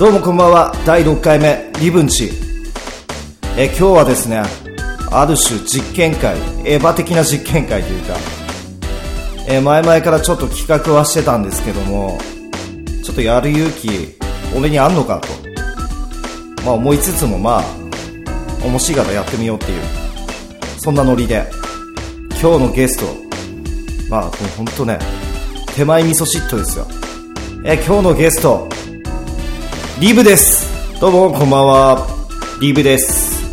どうもこんばんは。第6回目リブンチ。え今日はですねある種実験会エヴァ的な実験会というかえ前々からちょっと企画はしてたんですけどもちょっとやる勇気俺にあんのかと。まあ思いつつもまあ面白いからやってみようっていうそんなノリで今日のゲストまあもう本当ね手前味噌シットですよ。え今日のゲストリブです。どうもこんばんは。リブです。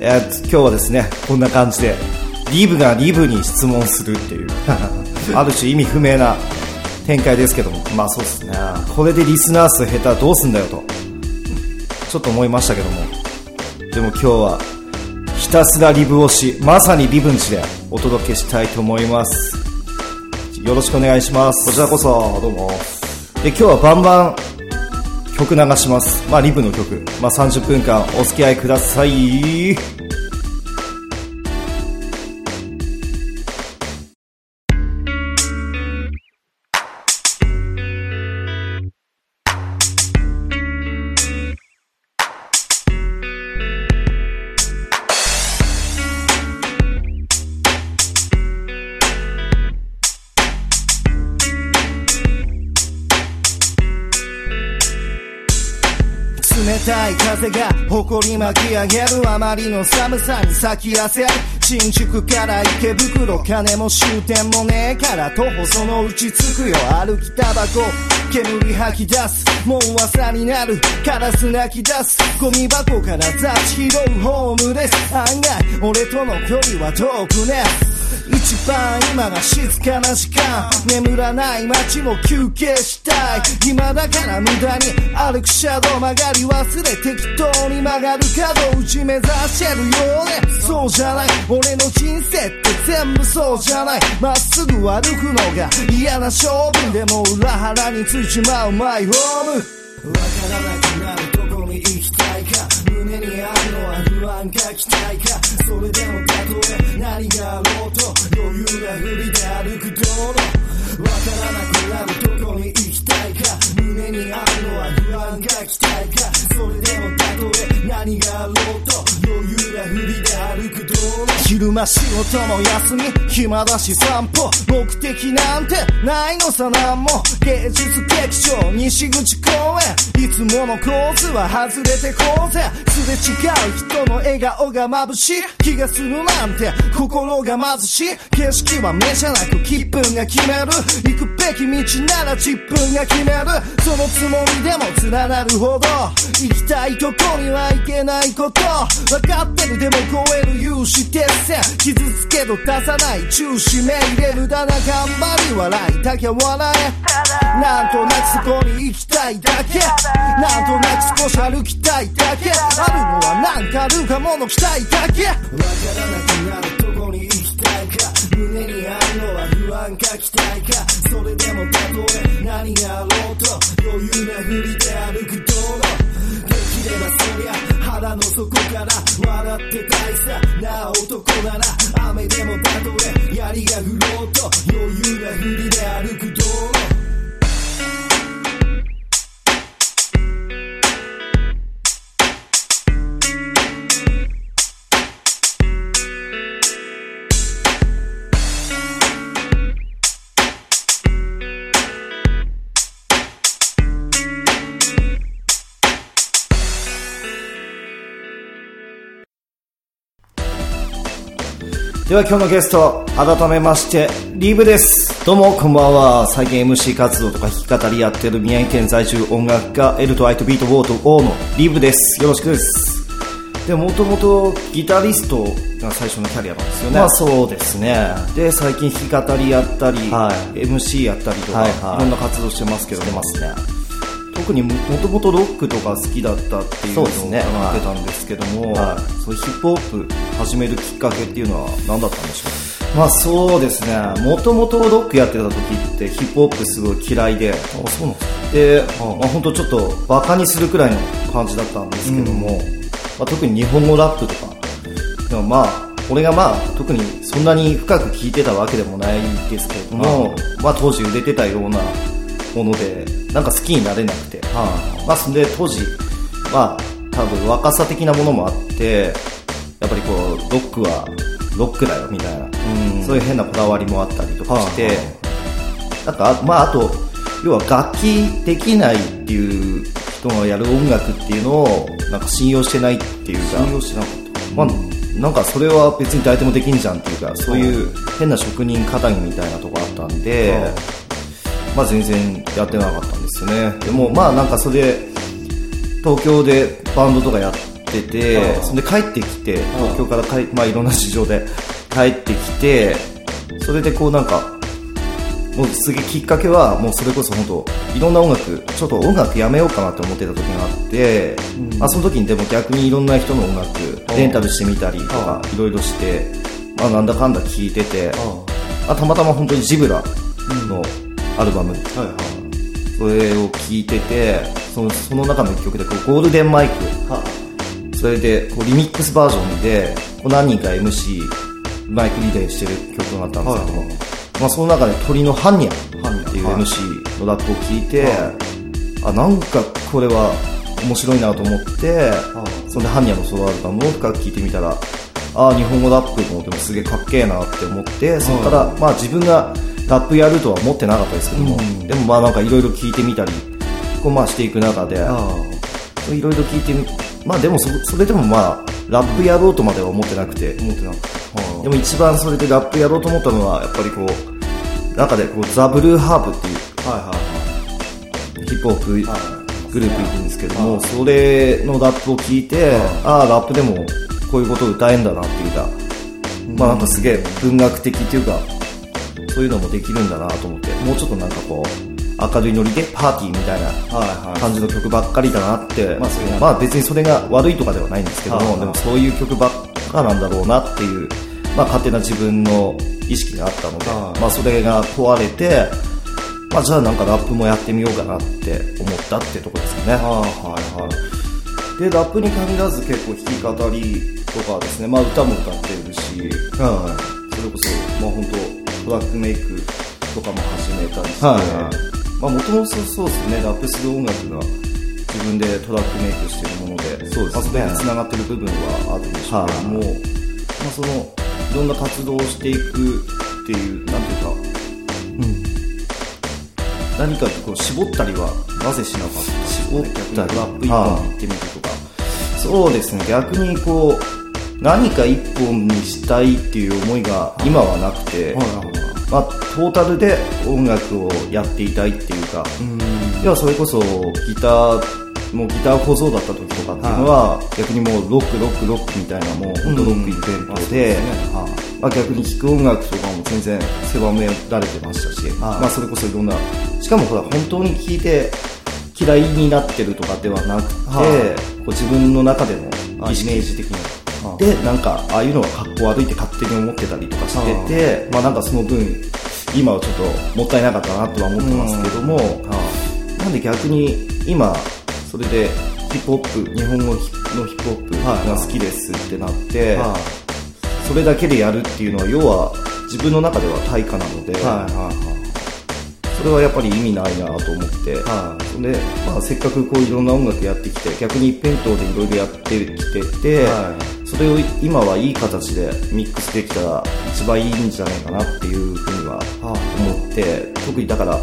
え今日はですねこんな感じでリブがリブに質問するっていう ある種意味不明な展開ですけども。まあそうですね。これでリスナー数減ったらどうすんだよとちょっと思いましたけども。でも今日はひたすらリブ推しまさにリブンチでお届けしたいと思います。よろしくお願いします。こちらこそどうも。で今日はバンバン曲流します。まあリブの曲。まあ30分間お付き合いください。に巻き上げるあまりの寒さに先焦る新宿から池袋金も終点もねえから徒歩そのうち着くよ歩きタバコ煙吐き出すもう噂になるカラス泣き出すゴミ箱から雑誌拾うホームです案外俺との距離は遠くね一番今が静かな時間。眠らない街も休憩したい。今だから無駄に歩くシャドウ曲がり忘れ適当に曲がる角打ち目指してるようで。そうじゃない。俺の人生って全部そうじゃない。まっすぐ歩くのが嫌な勝負でも裏腹についちまうマイホーム。わからなくは不安か期待か？それでもたとえ何があろうと余裕なふりで歩く道路わからなくなるどこに行きたい。か胸にあるのは不安か期待かそれでもたとえ何があろうと余裕なふりで歩く道路昼間仕事も休み暇だし散歩目的なんてないのさなんも芸術劇場西口公園いつものコースは外れてこうぜ。すれ違う人の笑顔が眩しい。気がするなんて心が貧し。い景色は目じゃなく気分が決める行くべき道なら自分が決める。そのつもりでも連なるほど。行きたいとこには行けないこと。分かってるでも超える有志鉄線。傷つけど出さない中止命入れ無駄な頑張り笑いだけ笑え。なんとなくそこに行きたいだけ。なんとなく少し歩きたいだけ。あるのはなんかあるかもの期待だけ。わからなくなる胸にあるのは不安か期待かそれでもたとえ。何があろうと余裕なふりで歩く道路できればそりゃ腹の底から笑ってたいさな男なら雨でもたとえ。槍が降ろうと余裕なふりで歩く道路。では今日のゲスト改めましてリブです。どうもこんばんは。最近 MC 活動とか弾き語りやってる宮城県在住音楽家エルとアイトビートウォート O のリブです。よろしくです。でもともとギタリストが最初のキャリアなんですよね。まあそうですね。で最近弾き語りやったり、はい。MC やったりとか、はいはい。いろんな活動してますけどしてますね。特にもともとロックとか好きだったっていうのを伺ってたんですけども、はい。そういうヒップホップ始めるきっかけっていうのは何だったんでしょう？かまあそうですね。もともとロックやってた時ってヒップホップすごい嫌いであ、そうなんですで、まあ、本当ちょっとバカにするくらいの感じだったんですけども、まあ、特に日本語ラップとかでもまあ俺がまあ特にそんなに深く聞いてたわけでもないんですけれども、まあ当時売れてたようなものでなんか好きになれなくて。はあ、まあ、で当時まあ多分若さ的なものもあってやっぱりこうロックはロックだよみたいな、うん、そういう変なこだわりもあったりとかして、はあ、なんかまああと要は楽器できないっていう人がやる音楽っていうのをなんか信用してないっていうか。信用してなかった、まあ、なんかそれは別に誰でもできんじゃんっていうかそういう変な職人肩着みたいなとこあったんで、まあ、全然やってなかったんですよね。でもまあなんかそれで東京でバンドとかやっててそれで帰ってきて東京から帰、まあ、いろんな事情で 帰ってきてそれでこうなんかもうすげえきっかけはもうそれこそ本当いろんな音楽ちょっと音楽やめようかなって思ってた時があって、うん、まあ、その時にでも逆にいろんな人の音楽レンタルしてみたりとかいろいろして、まあ、なんだかんだ聴いててあたまたま本当にジブラのアルバム、はいはい、それを聴いててそのその中の一曲でこうゴールデンマイク、はそれでこうリミックスバージョンでこう何人か MC マイクリレーしてる曲があったんですけども、はいまあ、その中で鳥のハンニャっていう MC のラップを聞いて、あなんかこれは面白いなと思って、そんでハンニャのソロアルバムを深く聴いてみたらあ日本語ラップもでもすげえかっけえなって思ってそこから、まあ、自分がラップやるとは思ってなかったですけども、うん、でもまあなんかいろいろ聞いてみたりこうまあしていく中でいろいろ聞いてみまあでもそそれでもまあラップやろうとまでは思ってなくて思ってなくてでも一番それでラップやろうと思ったのはやっぱりこう中でこうザ・ブルーハーブっていう、はいはいはい、ヒップホップグループいるんですけども、それのラップを聞いて、ああラップでもこういうことを歌えんだなっていうか、まあなんかすげえ文学的っていうかそういうのもできるんだなと思ってもうちょっとなんかこう明るいノリでパーティーみたいな感じの曲ばっかりだなって、まあ、まあ別にそれが悪いとかではないんですけども、でもそういう曲ばっかなんだろうなっていうまあ、勝手な自分の意識があったので、まあ、それが壊れて、まあ、じゃあなんかラップもやってみようかなって思ったっていうところですよね。はいはい、でラップに限らず結構弾き語りとかですね、まあ、歌も歌ってるし、はい、それこそ、まあ、本当トラックメイクとかも始めたりして、はいまあ、もともとそうですねラップする音楽が自分でトラックメイクしてるものでそうです、ね、まあ、それにつながってる部分はあるんでしょうけども、はい、まあ、そのいろんな活動をしていくっていうなんていうか、うん、何かこう絞ったりはなぜしなかった絞ったり。ラップ一本に行ってみるとか。そうですね。逆にこう何か一本にしたいっていう思いが今はなくて、まあ、トータルで音楽をやっていたいっていうか、要はそれこそギターもうギター小僧だった時とかっていうのは、逆にもうロックロックロックみたいなもう本当ロック一辺倒で、まあ、逆に聴く音楽とかも全然狭められてましたし、まあ、それこそいろんなしかもほら本当に聴いて嫌いになってるとかではなくて、こう自分の中でのイメージ的にでなんかああいうのがかっこ悪いって勝手に思ってたりとかしてて、まあ、なんかその分今はちょっともったいなかったなとは思ってますけども、なんで逆に今それでヒップホップ日本語のヒップホップが好きですってなって、はい、それだけでやるっていうのは要は自分の中では対価なので、それはやっぱり意味ないなと思って、はい、でまあ、せっかくこういろんな音楽やってきて逆に一辺倒でいろいろやってきてて、はい、それを今はいい形でミックスできたら一番いいんじゃないかなっていうふうには思って、特にだから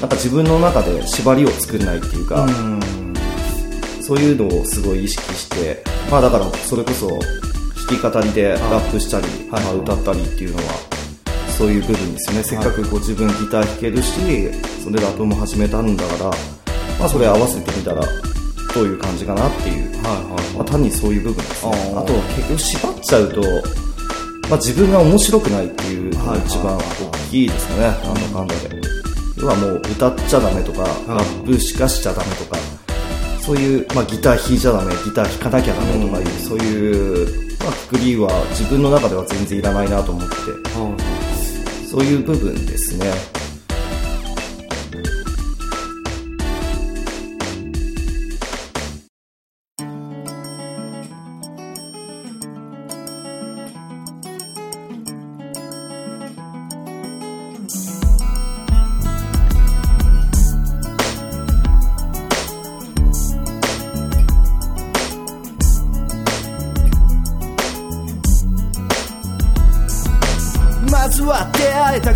なんか自分の中で縛りを作れないっていうか、うん。そういうのをすごい意識して、まあだからそれこそ弾き語りでラップしたり、まあ、歌ったりっていうのは、そういう部分ですよね。せっかくこう自分ギター弾けるし、それでラップも始めたんだから、まあそれ合わせてみたら、どういう感じかなっていう、はいはいまあ、単にそういう部分ですね。あと結局縛っちゃうと、まあ、自分が面白くないっていうのが一番大きいですかね、なんだかんだで。要はもう歌っちゃダメとか、ラップしかしちゃダメとか、そういう、まあ、ギター弾いちゃダメギター弾かなきゃダメとかいう、うん、そういう、まあ、くくりは自分の中では全然いらないなと思って、うん、そういう部分ですね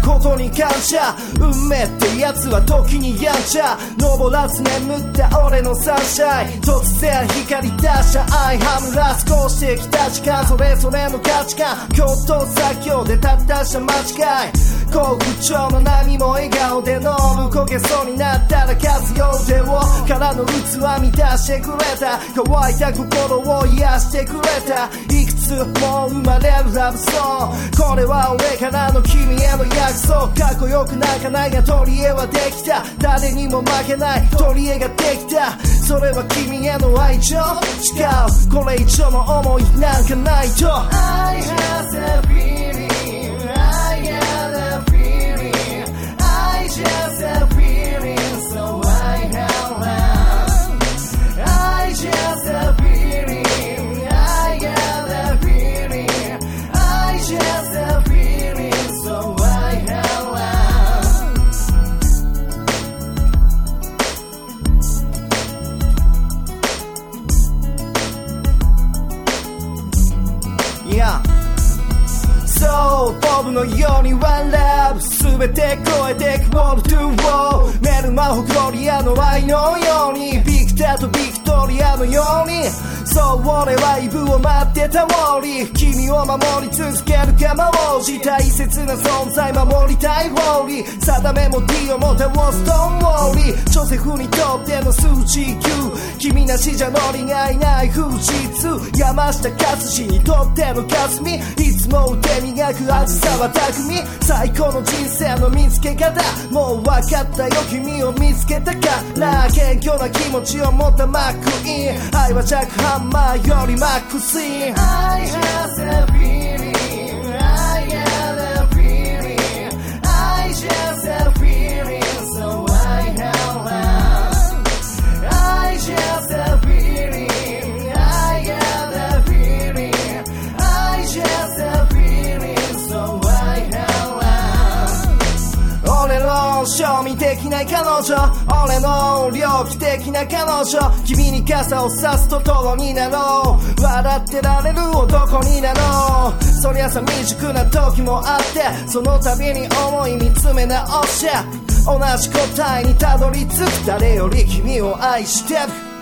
ことに感謝。運命ってやつは時にやんちゃ。登らず眠った俺のサンシャイン。突然光り出した愛はむら少してきた時間それぞれの価値観。共闘作業でたったした間違い。好不調の波も笑顔で飲む焦げそうになったら活用手をからの器満たしてくれた。乾いた心を癒してくれた。つも生まれるラブソングこれは俺からの君への約束かっこよく泣かないが取り柄はできた誰にも負けない取り柄ができたそれは君への愛情違うこれ以上の思いなんかないと I have a リー定めも D をもたをストーンウォーリージョセフにとっての数値9君なしじゃノリがいない富士通山下勝志にとっての霞いつも腕磨く味さは巧み最高の人生の見つけ方もう分かったよ君を見つけたから謙虚な気持ちを持ったマックイン愛はジャックハンマーよりマックスイン I have a 女俺の猟奇的な彼女君に傘を差すとトロになろう。笑ってられる男になろう。そりゃさ未熟な時もあってその度に思い見つめ直して。同じ答えにたどり着く。誰より君を愛してる。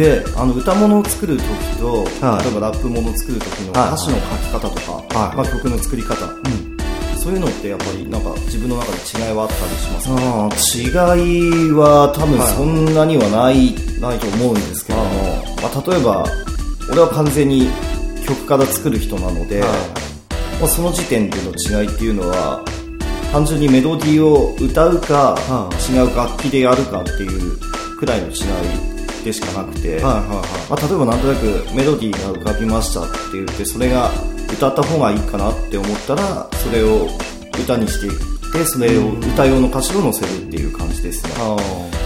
であの歌物を作る時と、はい。例えばラップものを作る時のはい。歌詞の書き方とか、はい。まあ、曲の作り方、そういうのってやっぱりなんか自分の中で違いはあったりしますか？違いは多分はいそんなにはない、ないと思うんですけども、まあ、例えば俺は完全に曲から作る人なので、まあ、その時点での違いっていうのは単純にメロディーを歌うか、は違う楽器でやるかっていうくらいの違いでしかなくて、はいはいはい。まあ、例えばなんとなくメロディーが浮かびましたって言ってそれが歌った方がいいかなって思ったらそれを歌にしていってそれを歌用の歌詞を載せるっていう感じですね、あ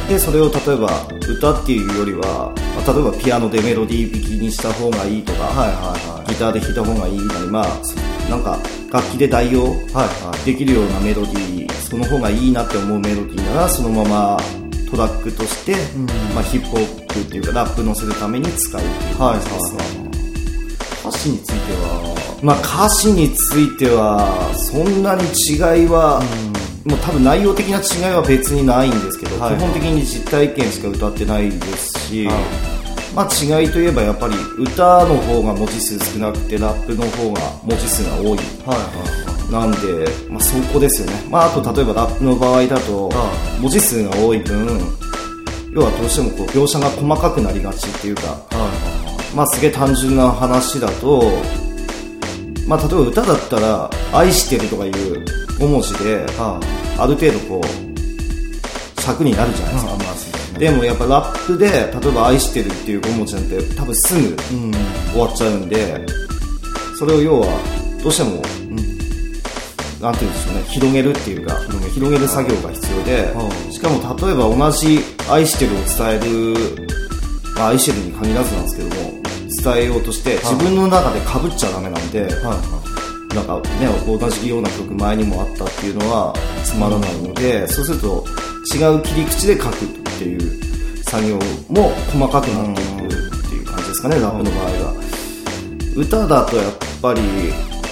でそれを例えば歌っていうよりは、まあ例えばピアノでメロディー弾きにした方がいいとか、はいはいはい。ギターで弾いた方がいいなりまあそなんか楽器で代用はいはい。できるようなメロディーその方がいいなって思うメロディーならそのままトラックとして、まあ、ヒップホップっていうかラップ乗せるために使うっていうはい感じですね、歌詞については？まあ、歌詞についてはそんなに違いは、もう多分内容的な違いは別にないんですけど、はい基本的に実体験しか歌ってないですし、はい。まあ、違いといえばやっぱり歌の方が文字数少なくてラップの方が文字数が多いはいなんで、まあ、そこですよね、まあ、あと例えばラップの場合だとは文字数が多い分要はどうしてもこう描写が細かくなりがちっていうか、はいまあ、すげえ単純な話だと、まあ、例えば歌だったら「愛してる」とかいう5文字ではある程度こう尺になるじゃないですか、でもやっぱラップで例えば「愛してる」っていう5文字なんて多分すぐうん。終わっちゃうんでそれを要はどうしても、なんていうんでしょうね広げるっていうか広げる作業が必要でうん。しかも例えば同じ愛してるを伝える、まあ、愛してるに限らずなんですけども伝えようとして自分の中で被っちゃダメなんで、なんかね、同じような曲前にもあったっていうのはつまらないので、そうすると違う切り口で書くっていう作業も細かくなっていくっていう感じですかね、ラップの場合は。歌だとやっぱり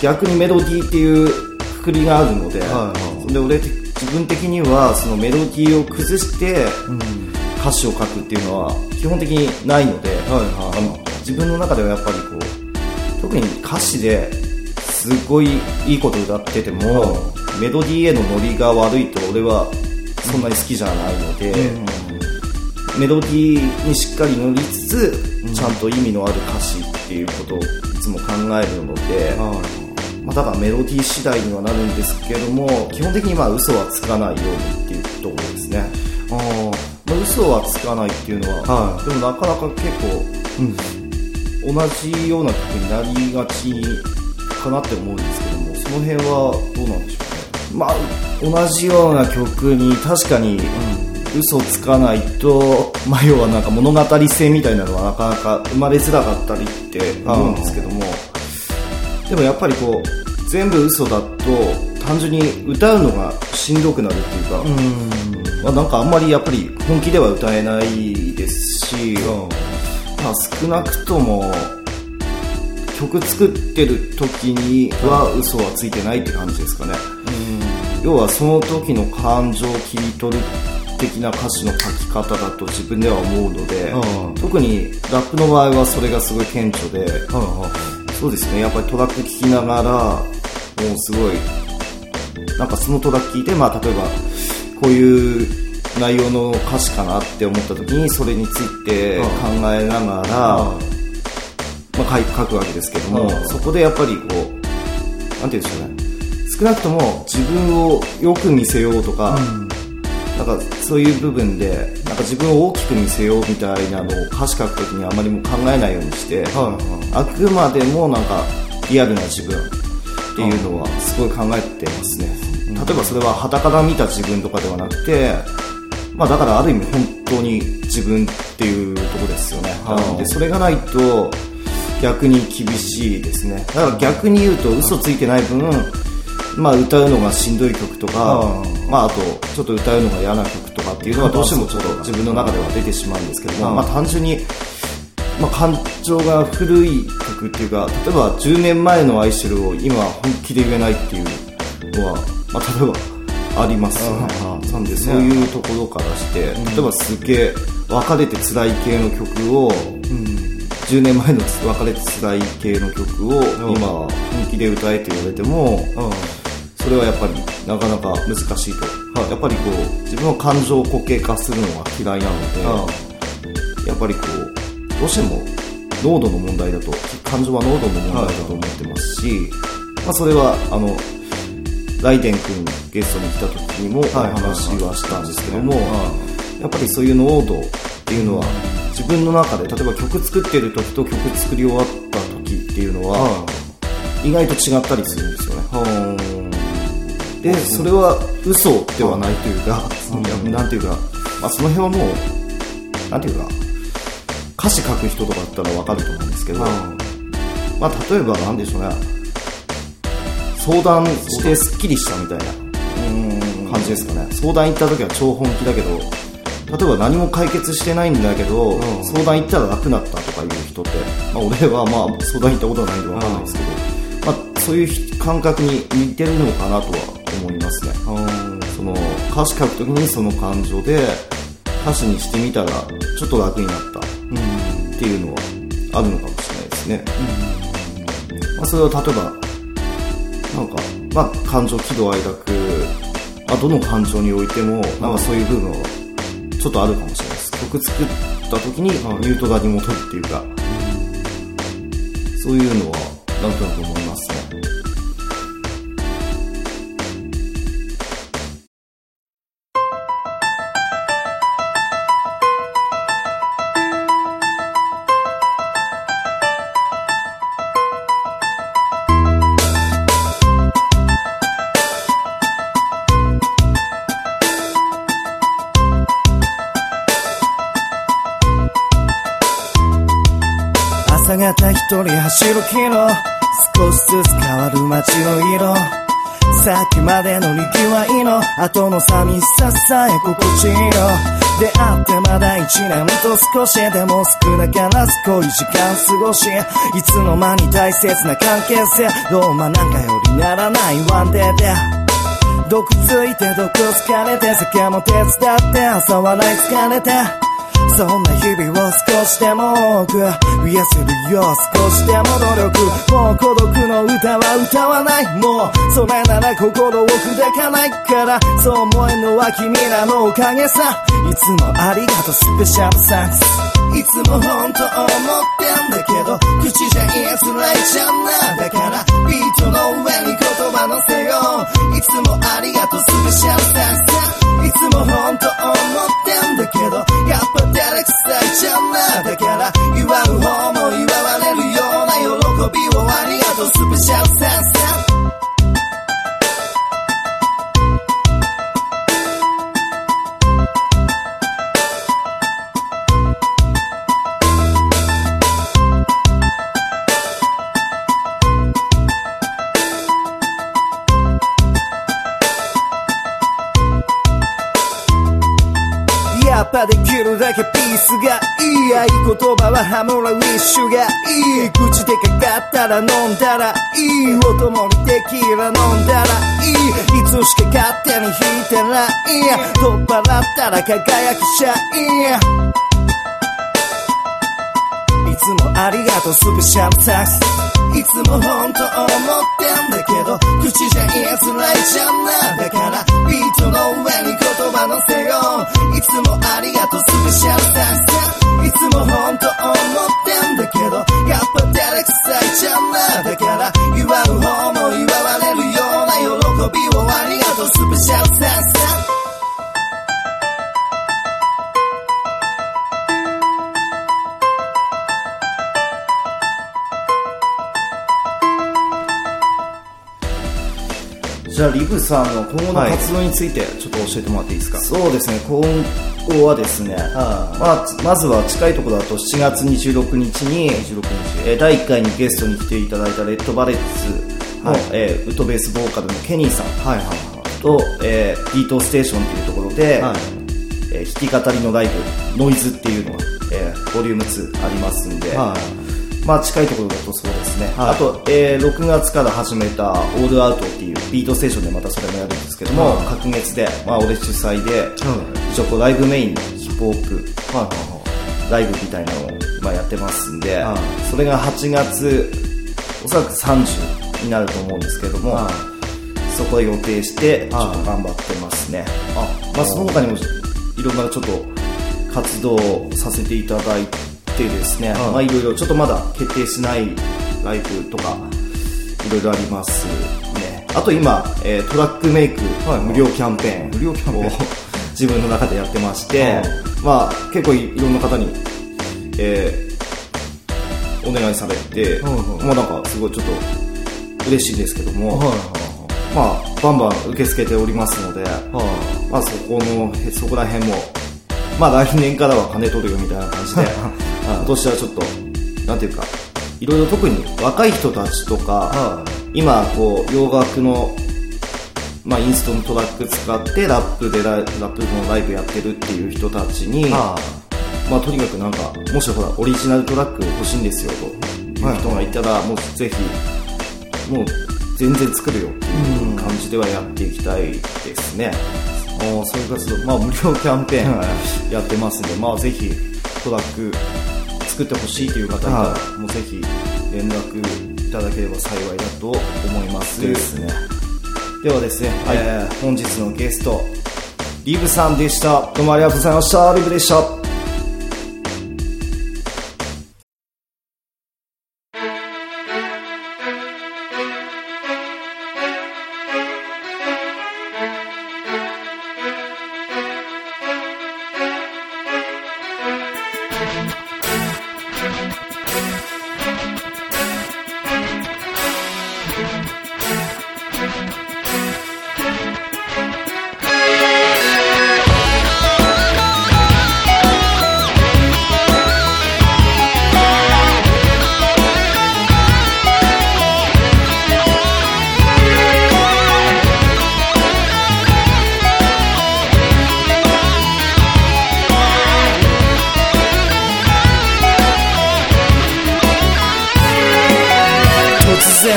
逆にメロディーっていうくくりがあるので、はいはい。で俺的自分的にはそのメロディーを崩して歌詞を書くっていうのは基本的にないので、はいはい。自分の中ではやっぱりこう特に歌詞ですごいいいこと歌ってても、メロディーへのノリが悪いと俺はそんなに好きじゃないので、メロディーにしっかり乗りつつ、ちゃんと意味のある歌詞っていうことをいつも考えるので、まあ、だからメロディー次第にはなるんですけども基本的にまあ嘘はつかないようにっていうところですね。あー、まあ、嘘はつかないっていうのは、はい。でもなかなか結構、同じような曲になりがちかなって思うんですけどもその辺はどうなんでしょうね。まあ同じような曲に確かに、嘘つかないと、まあ、要はなんか物語性みたいなのはなかなか生まれづらかったりって思うんですけども、でもやっぱりこう全部嘘だと単純に歌うのがしんどくなるっていうか、まあ、なんかあんまりやっぱり本気では歌えないですし、まあ、少なくとも曲作ってる時には嘘はついてないって感じですかね、要はその時の感情を切り取る的な歌詞の書き方だと自分では思うので、うん。特にラップの場合はそれがすごい顕著で、そうですね。やっぱりトラック聴きながらもうすごいなんかそのトラック聴いて、まあ、例えばこういう内容の歌詞かなって思った時にそれについて考えながら、まあ、書くわけですけども、うん。そこでやっぱりこうなんて言うんでしょうね。少なくとも自分をよく見せようとか、なんかそういう部分でなんか自分を大きく見せようみたいなのを歌詞書くときにあまりも考えないようにして、あくまでもなんかリアルな自分っていうのはすごい考えてますね、例えばそれは傍から見た自分とかではなくてまあだからある意味本当に自分っていうところですよね、うんでそれがないと逆に厳しいですね。だから逆に言うと嘘ついてない分、まあ、歌うのがしんどい曲とか、まあ、あとちょっと歌うのが嫌な曲とかっていうのはどうしてもちょっと自分の中では出てしまうんですけども、うんまあ、単純に、まあ、感情が古い曲っていうか例えば10年前の「愛してる」を今本気で言えないっていうのは、まあ、例えばあります。なんでそういうところからして、例えばすげえ別れて辛い系の曲を、10年前の別れて辛い系の曲を今本気で歌えって言われても、それはやっぱりなかなか難しいと、やっぱりこう自分の感情を固形化するのは嫌いなので、やっぱりこうどうしても濃度の問題だと感情は濃度の問題だと思ってますし、まあ、それはあのライデン君ゲストに来た時にもお話はしたんですけども、やっぱりそういう濃度っていうのは自分の中で例えば曲作ってる時と曲作り終わった時っていうのは意外と違ったりするんですよね。でそれは嘘ではないというか、なんていうか、まあ、その辺はもうなんていうか歌詞書く人とかだったら分かると思うんですけど、まあ、例えばなんでしょうね。相談してすっきりしたみたいな感じですかね。相談行った時は超本気だけど例えば何も解決してないんだけど、相談行ったら楽になったとかいう人って、まあ、俺はまあ相談行ったことはないんで分かんないですけど、まあ、そういう感覚に似てるのかなとは思いますね、その歌詞書く時にその感情で歌詞にしてみたらちょっと楽になった。っていうのはあるのかもしれないですね、まあ、それを例えばなんか、まあ、感情喜怒哀楽、まあ、どの感情においてもなんかそういう部分はちょっとあるかもしれないです。曲作った時にニュートラに戻るっていうか、そういうのはなんとなく思いますね人走るキロ少しずつ変わる街の色さっきまでのにぎわいの後の寂しささえ心地いいよ出会ってまだ一年と少しでも少なからず濃い時間過ごしいつの間に大切な関係性どうまなんかよりならないワンデーで。毒ついて毒疲れて酒も手伝って朝笑い疲れて。そんな日々を少しでも多く癒せるよ少しでも努力。もう孤独の歌は歌わない。もうそれなら心を砕かない。からそう思えるのは君らのおかげさいつもありがとうスペシャルサンクスいつも本当思ってんだけど。口じゃ言いづらいじゃんなだから。ビートの上に。いつもありがとうスペシャルサンクスいつも本当思ってんだけどやっぱ照れくさいじゃんなだから祝う方も祝われるような喜びをありがとうスペシャルサンススがいい合言葉はハモラウィッシュがいい口でかかったら飲んだらいいお供にテキーラ飲んだらいい。いつしか勝手に引いてないい取っ払ったら輝く社員いつもありがとうスペシャルサックスいつも本当思ってんだけど口じゃ言いづらいじゃん。なだからビートの上に言葉乗せよう。いつもありがとうスペシャルサクスいつも本当思ってんだけどやっぱ照れくさいじゃん。なだから言わじゃあ、リブさんの今後の活動についてちょっと教えてもらっていいですか、そうですね。今後はですね、はまあ、まずは近いところだと7月26日に26日。えー第1回にゲストに来ていただいたレッドバレッツの、はい。えーウッドベースボーカルのケニーさん。はいはいはと、えー、ビートステーションっていうところで、はい。えー弾き語りのライブノイズっていうのが、えーボリューム2ありますんで、い。はまあ近いところだとそうですね、はい。あと、えー6月から始めたオールアウトっていうビートステーションでまたそれもやるんですけども、はい。隔月で、まあ俺主催で、い。一応こうライブメインのヒップホップはいはライブみたいなのを今やってますんで、はい。それが8月おそらく30になると思うんですけども、はそこを予定してちょはいっと頑張ってますね、あまあ、その他にもいろんなちょっと活動をさせていただいてですね、はい。まあいろいろちょっとまだ決定しないライブとかいろいろありますね。あと今、えートラックメイクはい無料キャンペーン無料キャンペーン。を 自分の中でやってまして、はい。まあ結構いいろんな方に、えーお願いされて、まあなんかすごいちょっと嬉しいですけども、い。はまあバンバン受け付けておりますので、まあそこのへそこら辺もまあ来年からは金取るよみたいな感じで 今年はちょっとなんていうかいろいろ特に若い人たちとか、は今こう洋楽のまあ、インストのトラック使ってラップでララップのライブやってるっていう人たちに、まあ、とにかくなんかもしほらオリジナルトラック欲しいんですよとい。う人がいたら、もうぜひもう全然作るよっていう感じではやっていきたいですね、もうそういう活動、まあ、無料キャンペーンやってますんで、まあ、ぜひトラック作ってほしいという方いたら、はもうぜひ連絡いただければ幸いだと思います。ですね。ではですね、えー本日のゲストリブさんでした。どうもありがとうございました。リブでした「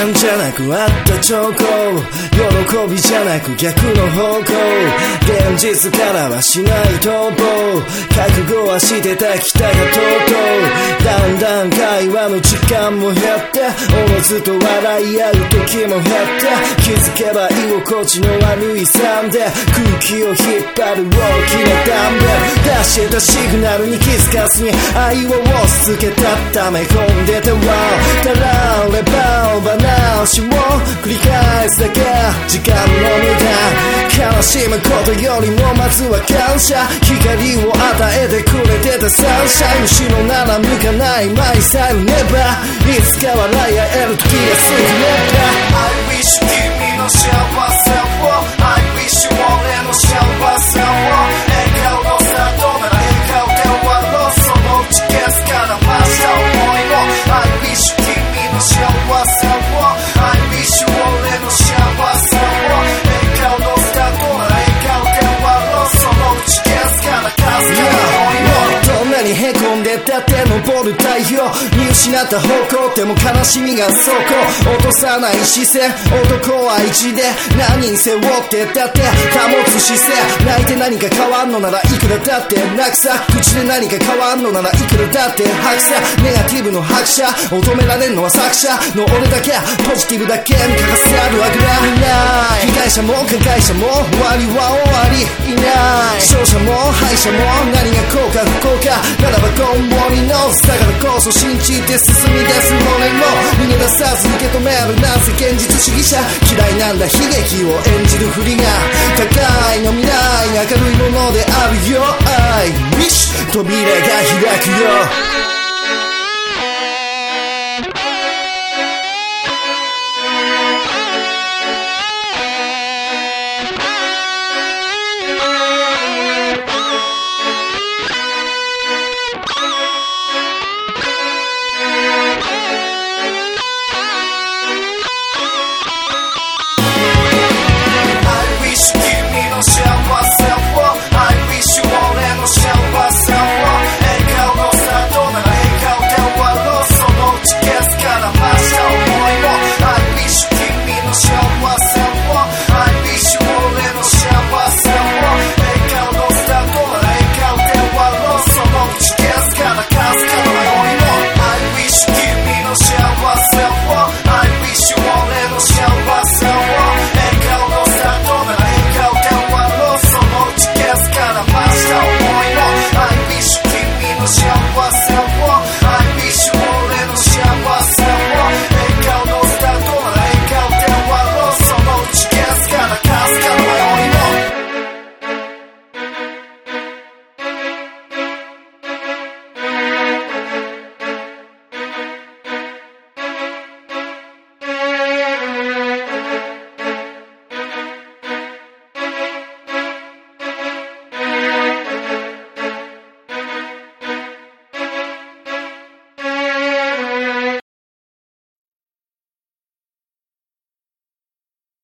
然じゃなくあった兆候喜びじゃなく逆の方向。現実からはしない逃亡覚悟はしてた北がとうとうだんだん会話の時間も減っておのずと笑い合う時も減って気づけば居心地の悪いサンで空気を引っ張る大きなダンベル出したシグナルに気づかずに愛を押し付けた溜め込んでたわたられば話を繰り返すだけ時間の無駄悲しむことよりもまずは感謝。光を与えてくれてたサンシャイン後ろなら向かないマイサイルネバー。いつか笑い合える時が過ぎれば I wish 君の幸せを昇る太陽見失った方向でも悲しみがそこ落とさない視線男は一で何人背負ってたって保つ姿勢泣いて何か変わんのならいくらだって泣くさ口で何か変わんのならいくらだって吐くさネガティブの拍車。求められるのは作者の俺だけポジティブだけに欠かせあるわけだない被害者も加害者も終わりは終わりいない勝者も敗者も何が幸か不幸かならば今後にのだからこそ信じて進み出す俺も逃げ出さず受け止めるなんせ現実主義者嫌いなんだ悲劇を演じるふりが高いの未来明るいものであるよ。I wish 扉が開くよ。